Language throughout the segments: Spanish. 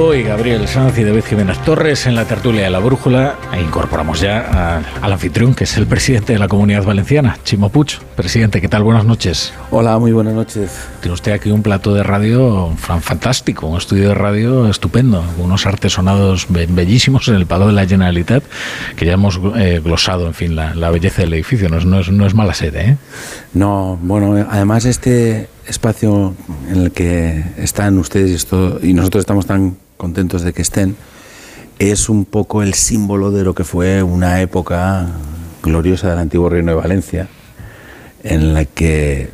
Pombo y Gabriel Sanz y David Jiménez Torres en la tertulia de la brújula. E incorporamos ya al anfitrión, que es el presidente de la Comunidad Valenciana, Chimo Puig. Presidente, ¿qué tal? Buenas noches. Hola, muy buenas noches. Tiene usted aquí un plato de radio fantástico, un estudio de radio estupendo, unos artesonados bellísimos en el Palo de la Generalitat, que ya hemos eh, glosado, en fin, la, belleza del edificio. No es, no es, no es mala sede, ¿eh? No, bueno, además este espacio en el que están ustedes y, esto, y nosotros estamos tan contentos de que estén, es un poco el símbolo de lo que fue una época gloriosa del antiguo Reino de Valencia, en la que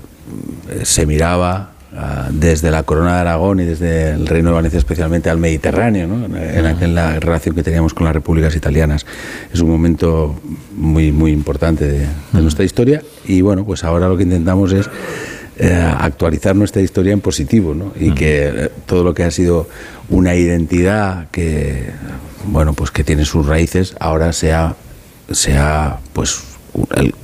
se miraba ah, desde la corona de Aragón y desde el Reino de Valencia especialmente al Mediterráneo, en, la relación que teníamos con las repúblicas italianas. Es un momento muy, muy importante de, de nuestra historia y bueno, pues ahora lo que intentamos es eh, actualizar nuestra historia en positivo, ¿no? Y que eh, todo lo que ha sido una identidad que, bueno, pues que tiene sus raíces, ahora sea, sea pues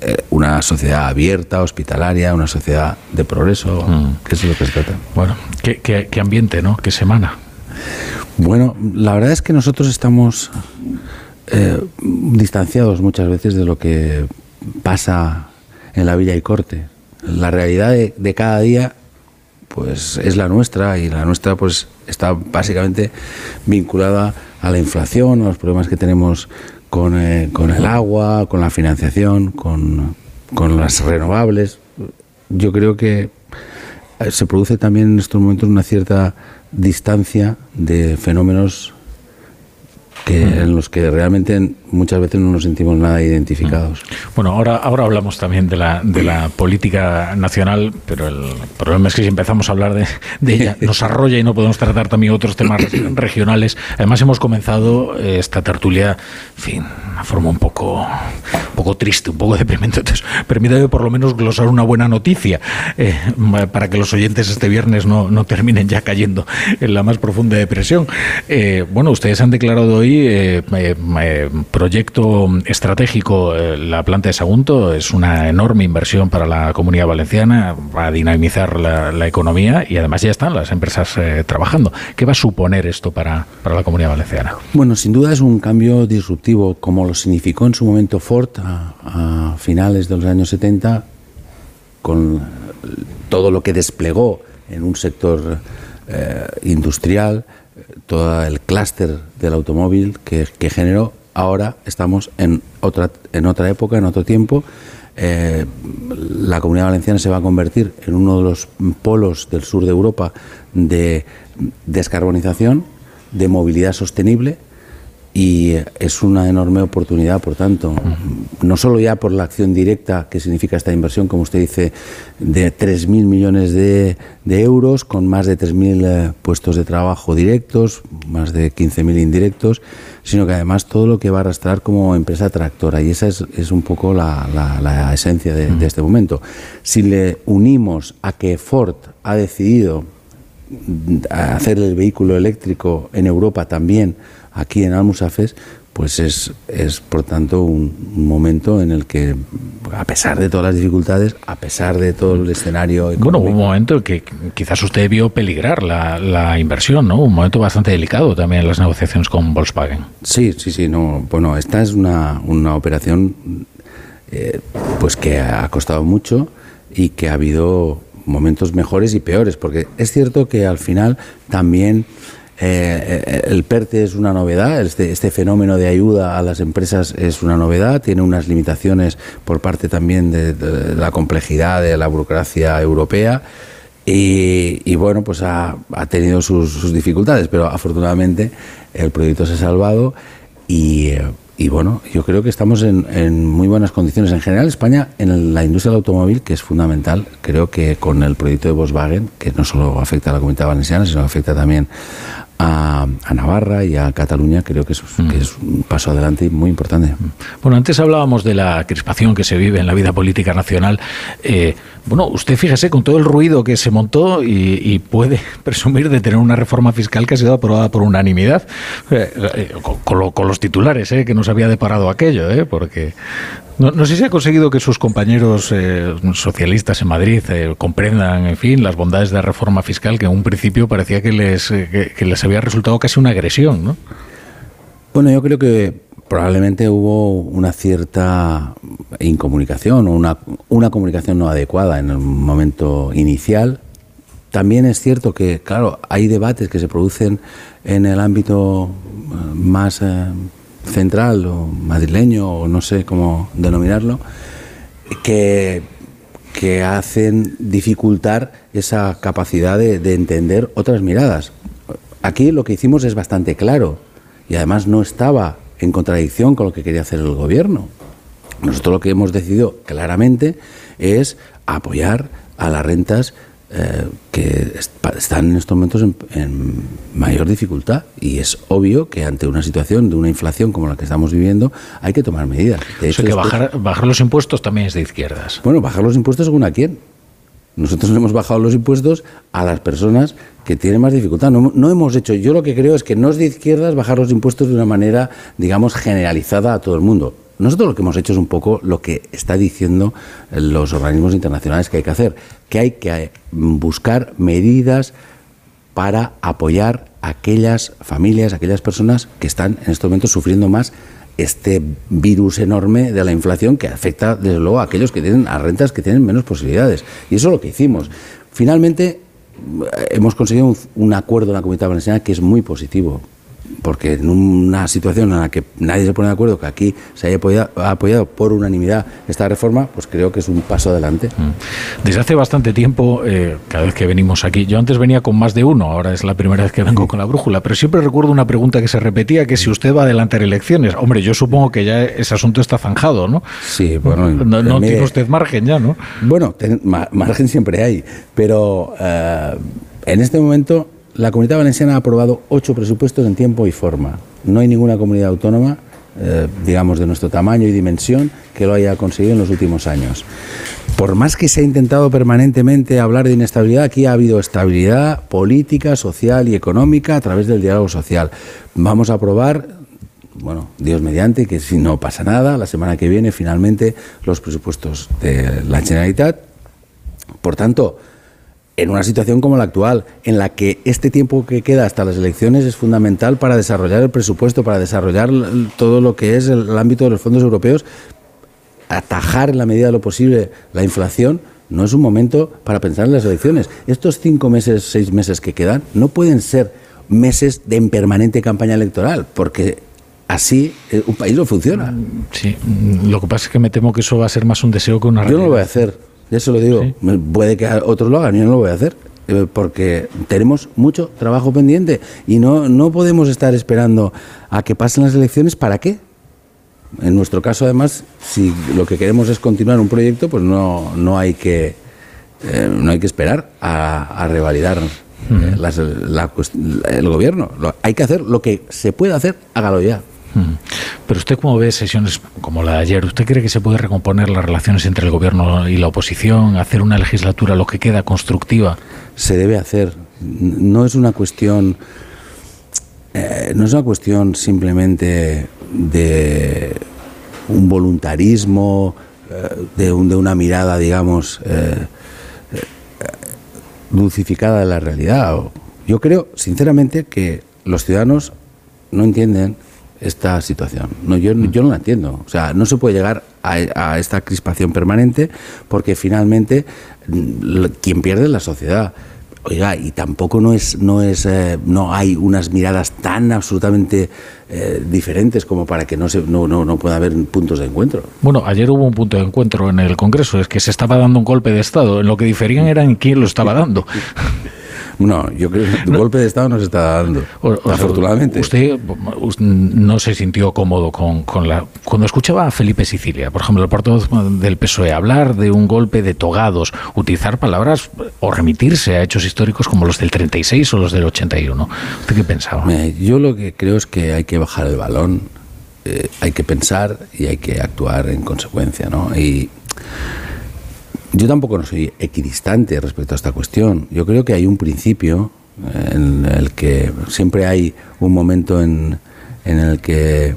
eh, una sociedad abierta, hospitalaria, una sociedad de progreso, que es lo que se trata. Bueno, ¿qué, qué, ambiente, ¿no? ¿Qué semana? Bueno, la verdad es que nosotros estamos distanciados muchas veces de lo que pasa en la Villa y Corte la realidad de, cada día pues es la nuestra y la nuestra pues está básicamente vinculada a la inflación, a los problemas que tenemos con, eh, con el agua, con la financiación, con, con, las renovables. Yo creo que eh, se produce también en estos momentos una cierta distancia de fenómenos que, en los que realmente muchas veces no nos sentimos nada identificados. Bueno, ahora, ahora hablamos también de la, de la política nacional, pero el problema es que si empezamos a hablar de, ella nos arrolla y no podemos tratar también otros temas regionales. Además hemos comenzado eh, esta tertulia, en fin, de una forma un poco, un poco triste, un poco deprimente. Entonces, permítame por lo menos glosar una buena noticia eh, para que los oyentes este viernes no, no, terminen ya cayendo en la más profunda depresión. Eh, bueno, ustedes han declarado hoy proyecto estratégico, eh, la planta de Sagunto, es una enorme inversión para la comunidad valenciana, va a dinamizar la, economía y además ya están las empresas eh, trabajando. ¿Qué va a suponer esto para, para, la comunidad valenciana? Bueno, sin duda es un cambio disruptivo, como lo significó en su momento Ford a, finales de los años 70, con todo lo que desplegó en un sector eh, industrial, todo el clúster del automóvil que, generó ahora estamos en otra, en otra época, en otro tiempo. Eh, la comunidad valenciana se va a convertir en uno de los polos del sur de Europa de descarbonización, de movilidad sostenible y es una enorme oportunidad, por tanto, no solo ya por la acción directa que significa esta inversión, como usted dice, de 3.000 millones de, euros, con más de 3.000 eh, puestos de trabajo directos, más de 15.000 indirectos, sino que además todo lo que va a arrastrar como empresa tractora, y esa es, es un poco la, la, esencia de, de este momento. Si le unimos a que Ford ha decidido hacer el vehículo eléctrico en Europa también, aquí en Almusafes, pues es, es por tanto un, momento en el que, a pesar de todas las dificultades, a pesar de todo el escenario Bueno, un momento en que quizás usted vio peligrar la, la, inversión, ¿no? Un momento bastante delicado también en las negociaciones con Volkswagen. Sí, sí, sí. No, bueno, esta es una, una operación eh, pues que ha costado mucho y que ha habido momentos mejores y peores, porque es cierto que al final también eh, eh, el PERTE es una novedad, este, este, fenómeno de ayuda a las empresas es una novedad, tiene unas limitaciones por parte también de, la complejidad de la burocracia europea. Y, bueno, pues ha, tenido sus, dificultades, pero afortunadamente el proyecto se ha salvado y, bueno, yo creo que estamos en, en, muy buenas condiciones. En general, España, en la industria del automóvil, que es fundamental, creo que con el proyecto de Volkswagen, que no solo afecta a la comunidad valenciana, sino afecta también a, Navarra y a Cataluña, creo que es, que es, un paso adelante muy importante. Bueno, antes hablábamos de la crispación que se vive en la vida política nacional. Eh, Bueno, usted fíjese con todo el ruido que se montó y, puede presumir de tener una reforma fiscal que ha sido aprobada por unanimidad, eh, eh, con, los titulares, eh, que nos había deparado aquello, porque no, sé si ha conseguido que sus compañeros socialistas en Madrid comprendan, en fin, las bondades de la reforma fiscal que en un principio parecía que les, que les había resultado casi una agresión, ¿no? Bueno, yo creo que probablemente hubo una cierta incomunicación o una, una comunicación no adecuada en el momento inicial. También es cierto que, claro, hay debates que se producen en el ámbito eh, más eh, central o madrileño o no sé cómo denominarlo, que, que hacen dificultar esa capacidad de, de entender otras miradas. Aquí lo que hicimos es bastante claro y además no estaba en contradicción con lo que quería hacer el gobierno. Nosotros lo que hemos decidido claramente es apoyar a las rentas eh, que están en estos momentos en, mayor dificultad y es obvio que ante una situación de una inflación como la que estamos viviendo hay que tomar medidas. De hecho, que bajar, bajar los impuestos también es de izquierdas. Bueno, bajar los impuestos según a quién. Nosotros le hemos bajado los impuestos a las personas que tienen más dificultad. No, hemos hecho, yo lo que creo es que no es de izquierdas bajar los impuestos de una manera, digamos, generalizada a todo el mundo. Nosotros lo que hemos hecho es un poco lo que está diciendo los organismos internacionales que hay que hacer, que hay que buscar medidas para apoyar a aquellas familias, aquellas personas que están en estos momentos sufriendo más este virus enorme de la inflación que afecta, desde luego, a aquellos que tienen a rentas que tienen menos posibilidades. Y eso es lo que hicimos. Finalmente, hemos conseguido un, un acuerdo en la Comunidad Valenciana que es muy positivo porque en una situación en la que nadie se pone de acuerdo que aquí se haya apoyado, por unanimidad esta reforma, pues creo que es un paso adelante. Mm. Desde hace bastante tiempo, eh, cada vez que venimos aquí, yo antes venía con más de uno, ahora es la primera vez que vengo con la brújula, pero siempre recuerdo una pregunta que se repetía, que si usted va a adelantar elecciones, hombre, yo supongo que ya ese asunto está zanjado, ¿no? Sí, bueno. No, tiene usted margen ya, ¿no? Bueno, margen siempre hay, pero eh, en este momento la Comunidad Valenciana ha aprobado ocho presupuestos en tiempo y forma. No hay ninguna comunidad autónoma, eh, digamos, de nuestro tamaño y dimensión que lo haya conseguido en los últimos años. Por más que se ha intentado permanentemente hablar de inestabilidad, aquí ha habido estabilidad política, social y económica a través del diálogo social. Vamos a aprobar bueno, Dios mediante, que si no pasa nada, la semana que viene finalmente los presupuestos de la Generalitat. Por tanto, en una situación como la actual, en la que este tiempo que queda hasta las elecciones es fundamental para desarrollar el presupuesto, para desarrollar todo lo que es el, ámbito de los fondos europeos, atajar en la medida de lo posible la inflación, no es un momento para pensar en las elecciones. Estos cinco meses, seis meses que quedan, no pueden ser meses de permanente campaña electoral, porque así eh, un país no funciona. Sí, lo que pasa es que me temo que eso va a ser más un deseo que una realidad. Yo no lo voy a hacer. Ya se lo digo. Puede que otros lo hagan, yo no lo voy a hacer eh, porque tenemos mucho trabajo pendiente y no, no podemos estar esperando a que pasen las elecciones. ¿Para qué? En nuestro caso, además, si lo que queremos es continuar un proyecto, pues no, no, hay, que, eh, no hay que esperar a, revalidar eh, el gobierno. hay que hacer lo que se puede hacer, hágalo ya. Pero usted cómo ve sesiones como la de ayer, ¿usted cree que se puede recomponer las relaciones entre el gobierno y la oposición, hacer una legislatura lo que queda constructiva? Se debe hacer. No es una cuestión, eh, no es una cuestión simplemente de un voluntarismo, eh, de, una mirada, digamos, eh, dulcificada de la realidad. Yo creo, sinceramente, que los ciudadanos no entienden esta situación. No, yo, yo no la entiendo. O sea, no se puede llegar a, esta crispación permanente porque finalmente mm, quien pierde es la sociedad. Oiga, y tampoco no es, no es, eh, no hay unas miradas tan absolutamente eh, diferentes como para que no se, no, no, no pueda haber puntos de encuentro. Bueno, ayer hubo un punto de encuentro en el Congreso, es que se estaba dando un golpe de Estado. En lo que diferían era en quién lo estaba dando. No, yo creo que el golpe de Estado no se está dando, afortunadamente. Usted, no se sintió cómodo con, con, la... Cuando escuchaba a Felipe Sicilia, por ejemplo, el portavoz del PSOE, hablar de un golpe de togados, utilizar palabras o remitirse a hechos históricos como los del 36 o los del 81. ¿Usted qué pensaba? yo lo que creo es que hay que bajar el balón, eh, hay que pensar y hay que actuar en consecuencia, ¿no? Y yo tampoco no soy equidistante respecto a esta cuestión. Yo creo que hay un principio en el que siempre hay un momento en, en el que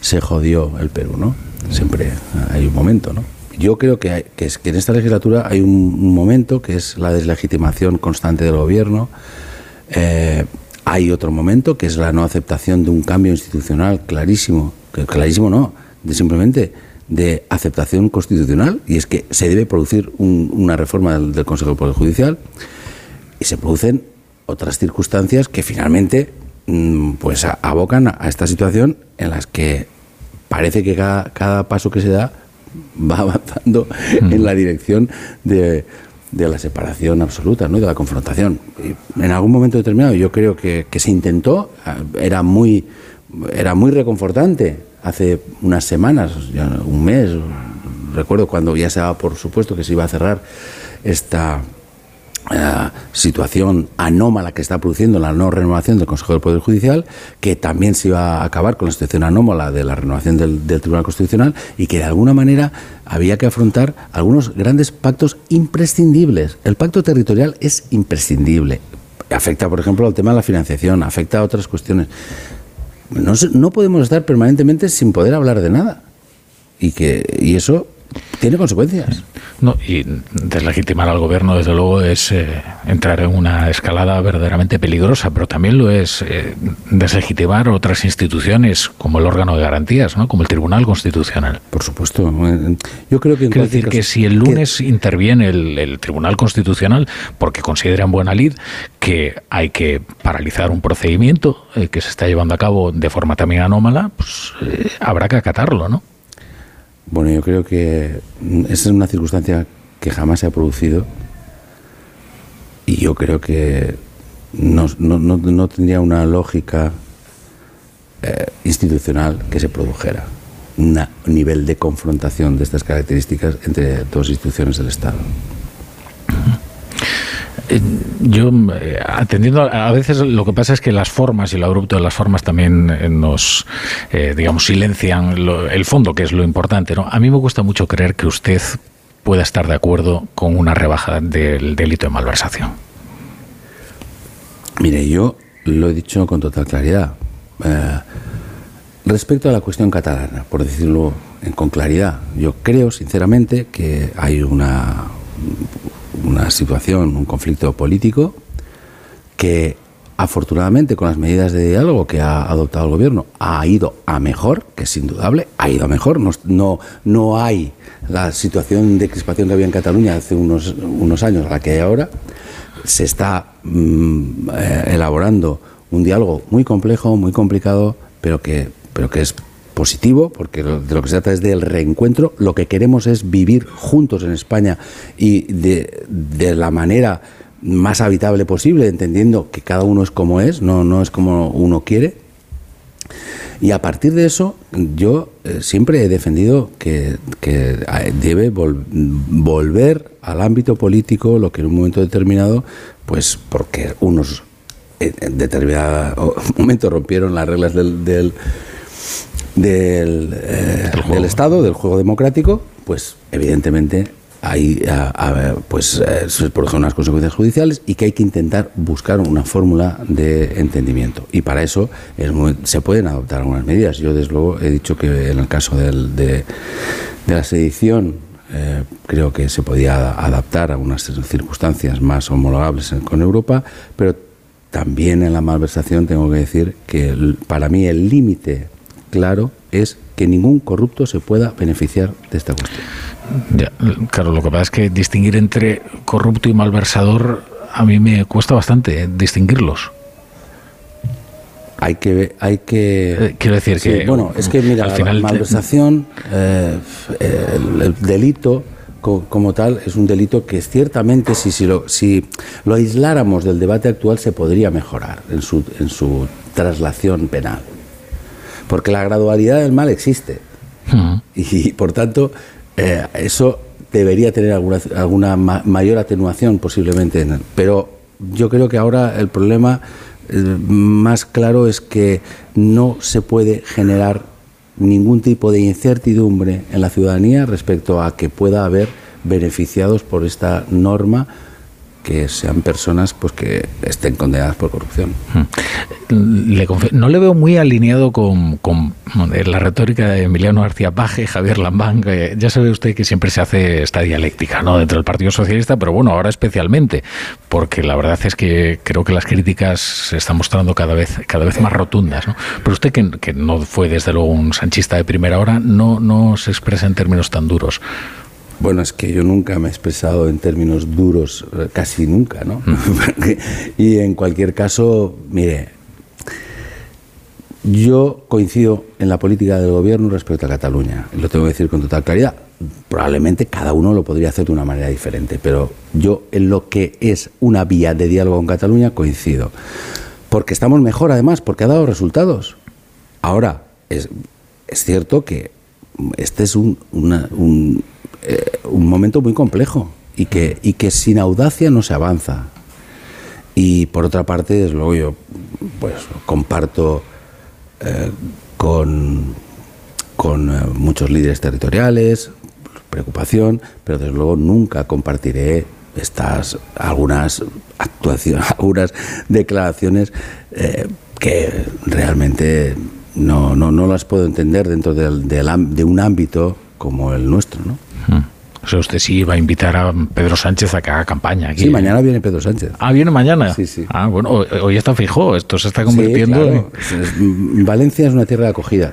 se jodió el Perú, ¿no? Siempre hay un momento, ¿no? Yo creo que, es, que en esta legislatura hay un, momento que es la deslegitimación constante del gobierno. Eh, hay otro momento que es la no aceptación de un cambio institucional clarísimo, que clarísimo no, de simplemente de aceptación constitucional, y es que se debe producir una reforma del, Consejo de Poder Judicial, y se producen otras circunstancias que finalmente mm, pues abocan a esta situación en las que parece que cada, paso que se da va avanzando mm. en la dirección de, de, la separación absoluta, ¿no? de la confrontación. en algún momento determinado yo creo que, que se intentó, era muy, era muy reconfortante hace unas semanas, un mes, recuerdo cuando ya se daba por supuesto que se iba a cerrar esta eh, situación anómala que está produciendo la no renovación del Consejo del Poder Judicial, que también se iba a acabar con la situación anómala de la renovación del, del Tribunal Constitucional y que de alguna manera había que afrontar algunos grandes pactos imprescindibles. El pacto territorial es imprescindible. Afecta, por ejemplo, al tema de la financiación, afecta a otras cuestiones. No, no podemos estar permanentemente sin poder hablar de nada. Y, que, y eso tiene consecuencias. No, y deslegitimar al gobierno, desde luego, es eh, entrar en una escalada verdaderamente peligrosa, pero también lo es eh, deslegitimar otras instituciones como el órgano de garantías, ¿no? como el Tribunal Constitucional. Por supuesto. Yo creo que. Quiero decir que si el lunes interviene el, Tribunal Constitucional porque considera en buena lid que hay que paralizar un procedimiento eh, que se está llevando a cabo de forma también anómala, pues habrá que acatarlo, ¿no? Bueno, yo creo que esa es una circunstancia que jamás se ha producido y yo creo que no, no, tendría una lógica eh, institucional que se produjera un nivel de confrontación de estas características entre dos instituciones del Estado. Eh, yo, eh, atendiendo, a veces lo que pasa es que las formas y lo abrupto de las formas también eh, nos, digamos, silencian el fondo, que es lo importante. ¿no? A mí me cuesta mucho creer que usted pueda estar de acuerdo con una rebaja del delito de malversación. Mire, yo lo he dicho con total claridad. respecto a la cuestión catalana, por decirlo con claridad, yo creo sinceramente que hay una una situación, un conflicto político que afortunadamente con las medidas de diálogo que ha adoptado el gobierno ha ido a mejor, que es indudable, ha ido a mejor. No, no, hay la situación de crispación que había en Cataluña hace unos, unos años a la que hay ahora. Se está mm, eh, elaborando un diálogo muy complejo, muy complicado, pero que, pero que es positivo, porque de lo que se trata es del reencuentro. Lo que queremos es vivir juntos en España y de, la manera más habitable posible, entendiendo que cada uno es como es, no, no es como uno quiere. Y a partir de eso, yo eh, siempre he defendido que, debe volver al ámbito político lo que en un momento determinado, pues porque unos en determinado momento rompieron las reglas del, eh, del Estado, del juego democrático, pues evidentemente hay pues eh, se producen unas consecuencias judiciales y que hay que intentar buscar una fórmula de entendimiento. Y para eso se pueden adoptar algunas medidas. Yo desde luego he dicho que en el caso del, de, la sedición eh, creo que se podía adaptar a unas circunstancias más homologables con Europa pero también en la malversación tengo que decir que para mí el límite claro es que ningún corrupto se pueda beneficiar de esta cuestión. claro, lo que pasa es que distinguir entre corrupto y malversador a mí me cuesta bastante eh, distinguirlos. Hay que, hay que. Eh, quiero decir que. Bueno, es que mira, la malversación, eh, el, delito como tal es un delito que ciertamente si, si, lo, si lo aisláramos del debate actual se podría mejorar en su, en su traslación penal porque la gradualidad del mal existe. Y por tanto, eh, eso debería tener alguna, alguna mayor atenuación posiblemente. Pero yo creo que ahora el problema eh, más claro es que no se puede generar ningún tipo de incertidumbre en la ciudadanía respecto a que pueda haber beneficiados por esta norma que sean personas pues que estén condenadas por corrupción. Le no le veo muy alineado con, la retórica de Emiliano García Paje, Javier Lambán, que ya sabe usted que siempre se hace esta dialéctica ¿no? dentro del Partido Socialista, pero bueno, ahora especialmente, porque la verdad es que creo que las críticas se están mostrando cada vez, cada vez más rotundas. ¿no? Pero usted, que, que no fue desde luego un sanchista de primera hora, no, no se expresa en términos tan duros. Bueno, es que yo nunca me he expresado en términos duros, eh, casi nunca, ¿no? y en cualquier caso, mire, yo coincido en la política del gobierno respecto a Cataluña, lo tengo que decir con total claridad. Probablemente cada uno lo podría hacer de una manera diferente, pero yo en lo que es una vía de diálogo con Cataluña coincido. Porque estamos mejor además, porque ha dado resultados. Ahora, es, es cierto que este es un, un eh, un momento muy complejo y que, y que sin audacia no se avanza. Y por otra parte, desde luego yo pues, comparto eh, con, con eh, muchos líderes territoriales preocupación, pero desde luego nunca compartiré estas algunas actuaciones, algunas declaraciones que realmente no, no, no, las puedo entender dentro de un ámbito como el nuestro, ¿no? O sea, usted sí va a invitar a Pedro Sánchez a que haga campaña aquí. Sí, mañana viene Pedro Sánchez. Ah, viene mañana. Sí, sí. Ah, bueno, hoy está fijo, esto se está convirtiendo en... Valencia es una tierra de acogida.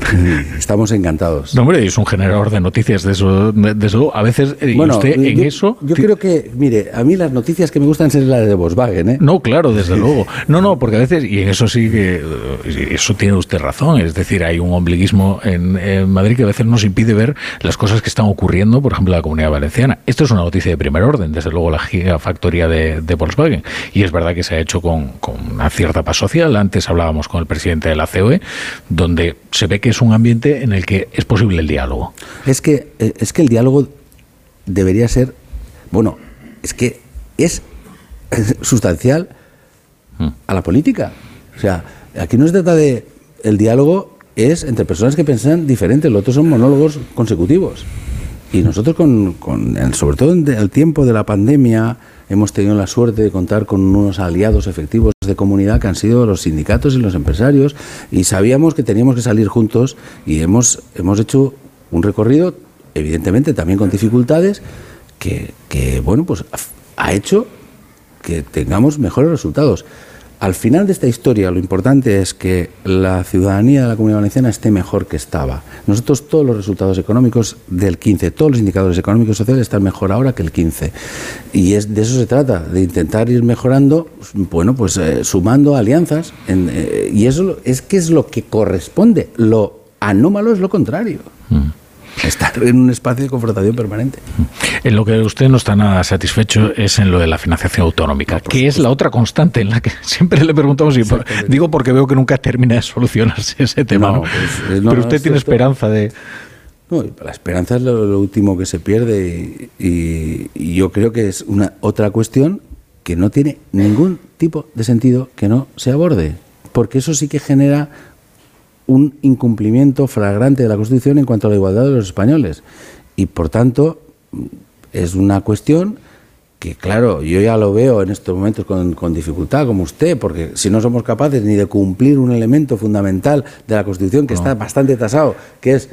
Estamos encantados. No, hombre, es un generador de noticias de eso. De eso. A veces, eh, bueno, usted en yo, eso. Yo creo que, mire, a mí las noticias que me gustan son las de Volkswagen, ¿eh? No, claro, desde luego. No, no, porque a veces, y en eso sí que. Eh, eso tiene usted razón. Es decir, hay un ombliguismo en, Madrid que a veces nos impide ver las cosas que están ocurriendo, por ejemplo, en la comunidad valenciana. Esto es una noticia de primer orden, desde luego, la gigafactoría de, de Volkswagen. Y es verdad que se ha hecho con, con una cierta paz social. Antes hablábamos con el presidente de la COE, donde se ve que es un ambiente en el que es posible el diálogo. Es que, eh, es que el diálogo debería ser, bueno, es que es sustancial hmm. a la política. O sea, aquí no se trata de el diálogo es entre personas que piensan diferente, los otros son monólogos consecutivos. Y nosotros, con, con sobre todo en el tiempo de la pandemia, hemos tenido la suerte de contar con unos aliados efectivos de comunidad que han sido los sindicatos y los empresarios y sabíamos que teníamos que salir juntos y hemos, hemos hecho un recorrido, evidentemente también con dificultades, que, que bueno, pues ha hecho que tengamos mejores resultados. Al final de esta historia lo importante es que la ciudadanía de la Comunidad Valenciana esté mejor que estaba. Nosotros todos los resultados económicos del 15, todos los indicadores económicos y sociales están mejor ahora que el 15. Y es de eso se trata, de intentar ir mejorando, bueno, pues eh, sumando alianzas. Eh, y eso es que es lo que corresponde. Lo anómalo es lo contrario. Estar en un espacio de confrontación permanente. En lo que usted no está nada satisfecho es en lo de la financiación autonómica, que es la otra constante en la que siempre le preguntamos, y digo porque veo que nunca termina de solucionarse ese tema, pues, eh, pero usted tiene esperanza de... No, la esperanza es lo, último que se pierde y, y, yo creo que es una otra cuestión que no tiene ningún tipo de sentido que no se aborde, porque eso sí que genera un incumplimiento flagrante de la Constitución en cuanto a la igualdad de los españoles. Y por tanto, es una cuestión que, claro, yo ya lo veo en estos momentos con, dificultad, como usted, porque si no somos capaces ni de cumplir un elemento fundamental de la Constitución que está bastante tasado, que es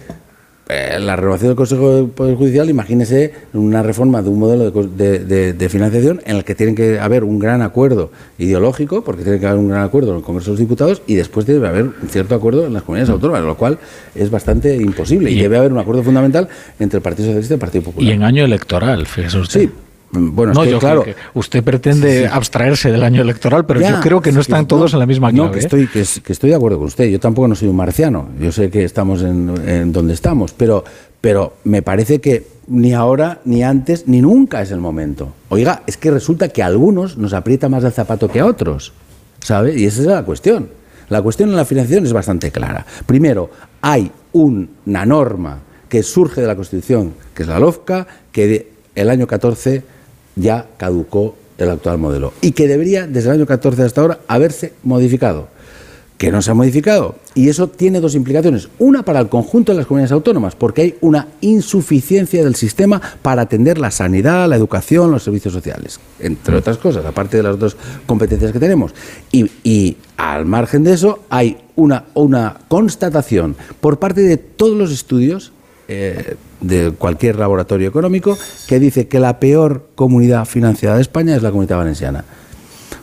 la renovación del Consejo del Poder Judicial, imagínese una reforma de un modelo de, financiación en el que tiene que haber un gran acuerdo ideológico, porque tiene que haber un gran acuerdo en el Congreso de los Diputados, y después debe haber un cierto acuerdo en las comunidades autónomas, lo cual es bastante imposible. Y, debe haber un acuerdo fundamental entre el Partido Socialista y el Partido Popular. Y en año electoral, fíjese usted. Sí, bueno, no, yo claro. usted pretende abstraerse del año electoral, pero yo creo que no están todos en la misma clave. No, que estoy, que, estoy de acuerdo con usted. Yo tampoco no soy un marciano. Yo sé que estamos en, donde estamos, pero, pero me parece que ni ahora, ni antes, ni nunca es el momento. Oiga, es que resulta que a algunos nos aprieta más el zapato que a otros, ¿sabe? Y esa es la cuestión. La cuestión en la financiación es bastante clara. Primero, hay una norma que surge de la Constitución, que es la LOFCA, que el año 14 ya caducó el actual modelo y que debería, desde el año 14 hasta ahora, haberse modificado. que no se ha modificado. Y eso tiene dos implicaciones. Una para el conjunto de las comunidades autónomas, porque hay una insuficiencia del sistema para atender la sanidad, la educación, los servicios sociales, entre otras cosas, aparte de las dos competencias que tenemos. Y, al margen de eso, hay una, una constatación por parte de todos los estudios eh, de cualquier laboratorio económico que dice que la peor comunidad financiada de España es la comunidad valenciana.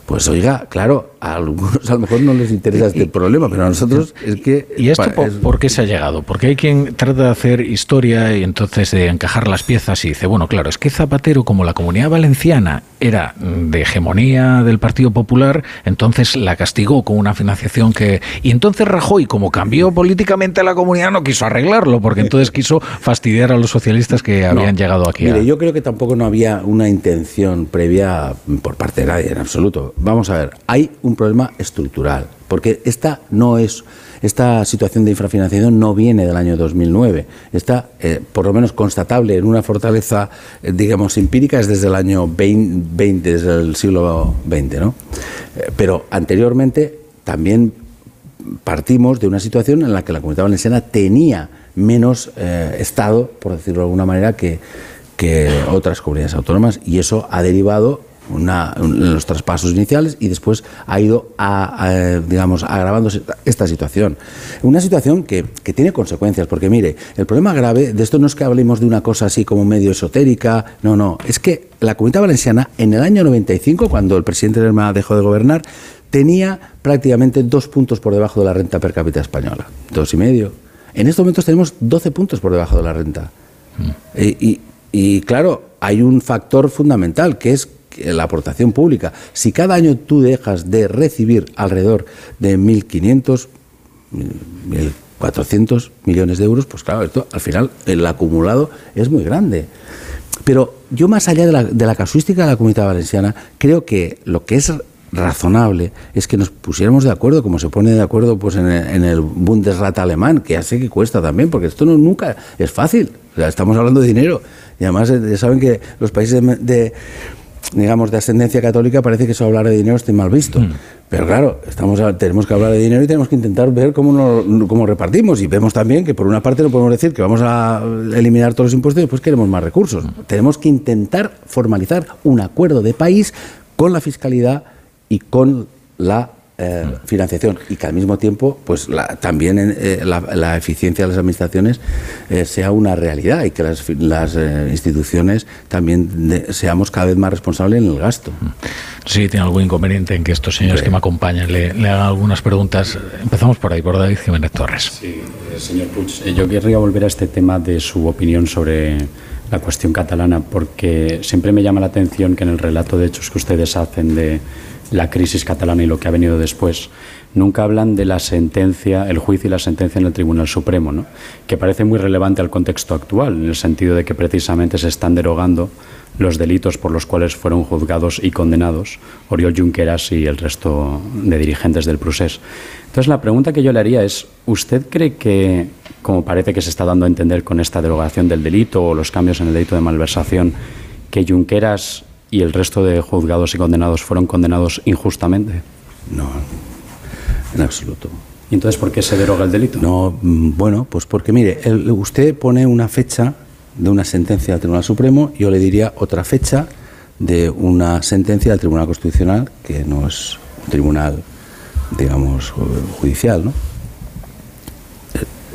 Pues oiga, claro, a algunos a lo mejor no les interesa este problema, pero a nosotros es que... ¿Y esto por, qué se ha llegado? Porque hay quien trata de hacer historia y entonces de encajar las piezas y dice, bueno, claro, es que Zapatero, como la comunidad valenciana era de hegemonía del Partido Popular, entonces la castigó con una financiación que... Y entonces Rajoy, como cambió políticamente a la comunidad, no quiso arreglarlo, porque entonces quiso fastidiar a los socialistas que habían llegado aquí. Mire, yo creo que tampoco no había una intención previa por parte de nadie, en absoluto vamos a ver, hay un problema estructural, porque esta no es esta situación de infrafinanciación no viene del año 2009. Está, eh, por lo menos, constatable en una fortaleza, eh, digamos, empírica, es desde el año 20, desde el siglo XX, ¿no? Eh, pero anteriormente también partimos de una situación en la que la comunidad valenciana tenía menos Estado, por decirlo de alguna manera, que, que otras comunidades autónomas, y eso ha derivado una, los traspasos iniciales y después ha ido, a, digamos, agravándose esta situación. Una situación que, que, tiene consecuencias, porque mire, el problema grave de esto no es que hablemos de una cosa así como medio esotérica, no, no, es que la Comunidad Valenciana en el año 95, cuando el presidente Lerma dejó de gobernar, tenía prácticamente dos puntos por debajo de la renta per cápita española, dos y medio. En estos momentos tenemos 12 puntos por debajo de la renta. Mm. y, y claro, hay un factor fundamental que es la aportación pública. Si cada año tú dejas de recibir alrededor de 1.500, 1.400 millones de euros, pues claro, esto al final el acumulado es muy grande. Pero yo más allá de la, de la casuística de la comunidad valenciana, creo que lo que es razonable es que nos pusiéramos de acuerdo, como se pone de acuerdo pues en el, Bundesrat alemán, que ya sé que cuesta también, porque esto nunca es fácil. estamos hablando de dinero. Y además eh, ya saben que los países de, digamos, de ascendencia católica, parece que eso hablar de dinero esté mal visto. Mm. Pero claro, estamos tenemos que hablar de dinero y tenemos que intentar ver cómo, cómo repartimos. Y vemos también que por una parte no podemos decir que vamos a eliminar todos los impuestos y después queremos más recursos. Mm. Tenemos que intentar formalizar un acuerdo de país con la fiscalidad y con la eh, financiación y que al mismo tiempo pues también eh, la, eficiencia de las administraciones eh, sea una realidad y que las, las instituciones también seamos cada vez más responsables en el gasto. Sí, tiene algún inconveniente en que estos señores que me acompañan le, hagan algunas preguntas. Empezamos por ahí, por David Jiménez Torres. Sí, señor Puig, yo querría volver a este tema de su opinión sobre la cuestión catalana, porque siempre me llama la atención que en el relato de hechos que ustedes hacen de la crisis catalana y lo que ha venido después, nunca hablan de la sentencia, el juicio y la sentencia en el Tribunal Supremo, ¿no? que parece muy relevante al contexto actual, en el sentido de que precisamente se están derogando los delitos por los cuales fueron juzgados y condenados Oriol Junqueras y el resto de dirigentes del procés. Entonces, la pregunta que yo le haría es, ¿usted cree que, como parece que se está dando a entender con esta derogación del delito o los cambios en el delito de malversación, que Junqueras y el resto de juzgados y condenados fueron condenados injustamente? No, en absoluto. ¿Y entonces por qué se deroga el delito? No, mm, bueno, pues porque mire, usted pone una fecha de una sentencia del Tribunal Supremo, yo le diría otra fecha de una sentencia del Tribunal Constitucional, que no es un tribunal, digamos, judicial, ¿no?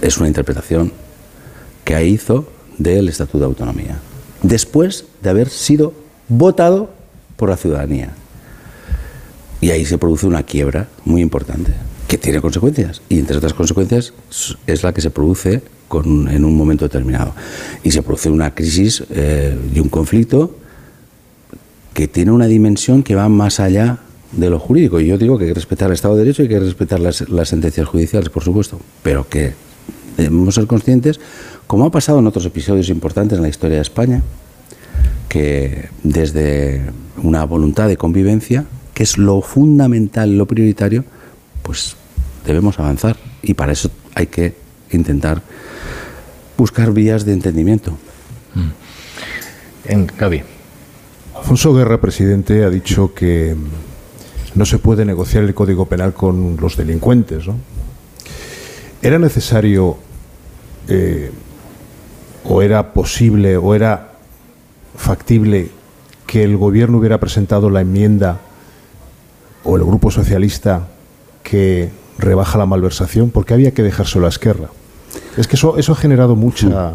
Es una interpretación que hizo del Estatuto de Autonomía, después de haber sido votado por la ciudadanía. Y ahí se produce una quiebra muy importante, que tiene consecuencias. Y entre otras consecuencias es la que se produce con, en un momento determinado. Y se produce una crisis eh, y un conflicto que tiene una dimensión que va más allá de lo jurídico. Y yo digo que hay que respetar el Estado de Derecho y hay que respetar las, las sentencias judiciales, por supuesto, pero que debemos ser conscientes, como ha pasado en otros episodios importantes en la historia de España, que desde una voluntad de convivencia, que es lo fundamental, lo prioritario, pues debemos avanzar y para eso hay que intentar buscar vías de entendimiento. En Gaby. Alfonso Guerra, presidente, ha dicho que no se puede negociar el Código Penal con los delincuentes. ¿no? ¿Era necesario eh, o era posible o era factible que el gobierno hubiera presentado la enmienda o el grupo socialista que rebaja la malversación? porque había que dejárselo a Esquerra? Es que eso, eso ha generado mucha,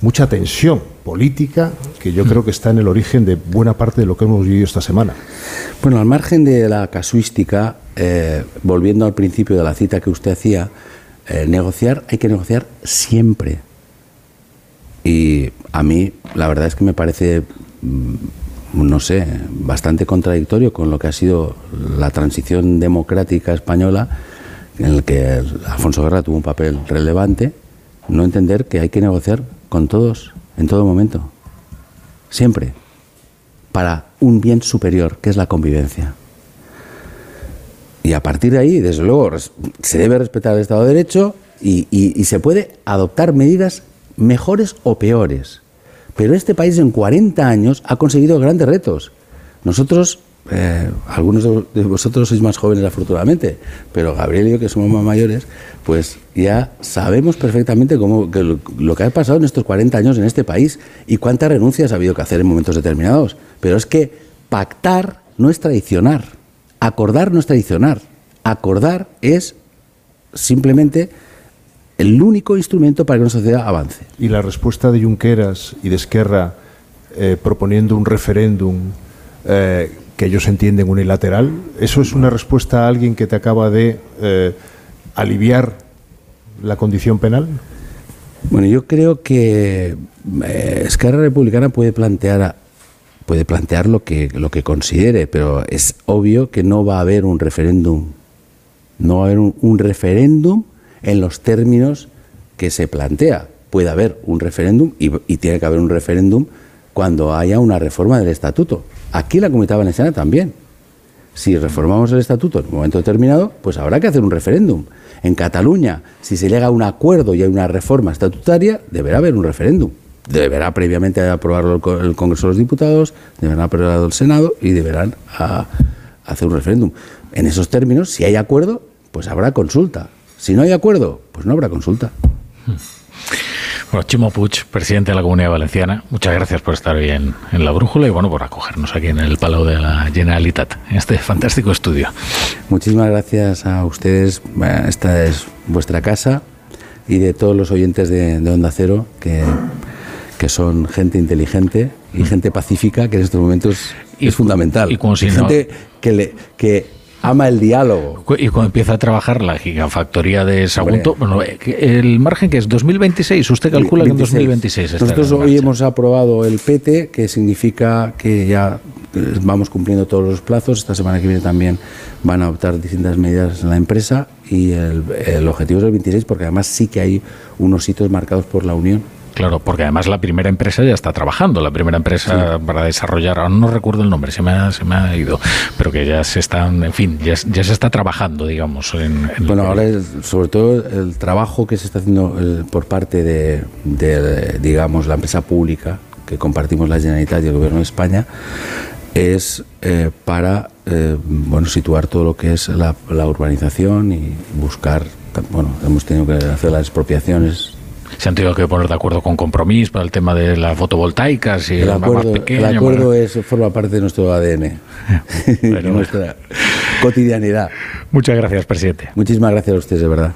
mucha tensión política que yo creo que está en el origen de buena parte de lo que hemos vivido esta semana. Bueno, al margen de la casuística, eh, volviendo al principio de la cita que usted hacía, eh, negociar hay que negociar siempre. Y a mí la verdad es que me parece, mm, no sé, bastante contradictorio con lo que ha sido la transición democrática española, en el que Alfonso Guerra tuvo un papel relevante, no entender que hay que negociar con todos, en todo momento, siempre, para un bien superior, que es la convivencia. Y a partir de ahí, desde luego, se debe respetar el Estado de Derecho y, se puede adoptar medidas mejores o peores. Pero este país en 40 años ha conseguido grandes retos. Nosotros, eh, algunos de vosotros sois más jóvenes afortunadamente, pero Gabriel y yo, que somos más mayores, pues ya sabemos perfectamente cómo, lo, lo, que ha pasado en estos 40 años en este país y cuántas renuncias ha habido que hacer en momentos determinados. Pero es que pactar no es traicionar, acordar no es traicionar, acordar es simplemente el único instrumento para que una sociedad avance. Y la respuesta de Junqueras y de Esquerra eh, proponiendo un referéndum eh, que ellos entienden unilateral, ¿eso es una respuesta a alguien que te acaba de eh, aliviar la condición penal? Bueno, yo creo que Esquerra Republicana puede plantear puede plantear lo que lo que considere, pero es obvio que no va a haber un referéndum. No va a haber un referéndum en los términos que se plantea. Puede haber un referéndum y, tiene que haber un referéndum cuando haya una reforma del estatuto. Aquí la Comunidad Valenciana también. Si reformamos el estatuto en un momento determinado, pues habrá que hacer un referéndum. En Cataluña, si se llega a un acuerdo y hay una reforma estatutaria, deberá haber un referéndum. Deberá previamente aprobarlo el Congreso de los Diputados, deberá aprobarlo el Senado y deberán hacer un referéndum. En esos términos, si hay acuerdo, pues habrá consulta. Si no hay acuerdo, pues no habrá consulta. Bueno, Chimo Puig, presidente de la Comunidad Valenciana, muchas gracias por estar hoy en, La Brújula y bueno, por acogernos aquí en el Palau de la Generalitat, en este fantástico estudio. Muchísimas gracias a ustedes. Esta es vuestra casa y de todos los oyentes de, Onda Cero, que, que, son gente inteligente y mm. gente pacífica, que en estos momentos es fundamental. Y, si gente que, le, que ama el diálogo. Y cuando empieza a trabajar la gigafactoría de Sagunto, bueno, eh, el margen que es 2026, usted calcula que en 2026 Nosotros hoy hemos aprobado el PT, que significa que ya eh, vamos cumpliendo todos los plazos. Esta semana que viene también van a adoptar distintas medidas en la empresa y el, el objetivo es el 26 porque además sí que hay unos hitos marcados por la Unión Claro, porque además la primera empresa ya está trabajando, la primera empresa para desarrollar, aún no recuerdo el nombre, se me, ha, se me ha ido, pero que ya se están, en fin, ya, se está trabajando, digamos. En, bueno, ahora sobre todo el trabajo que se está haciendo por parte de, digamos, la empresa pública, que compartimos la Generalitat y el Gobierno de España, es eh, para eh, bueno situar todo lo que es la, la urbanización y buscar, bueno, hemos tenido que hacer las expropiaciones se han tenido que poner de acuerdo con compromiso para el tema de las fotovoltaicas y el, acuerdo, el acuerdo es, forma parte de nuestro ADN, de nuestra cotidianidad. Muchas gracias, presidente. Muchísimas gracias a ustedes, de verdad.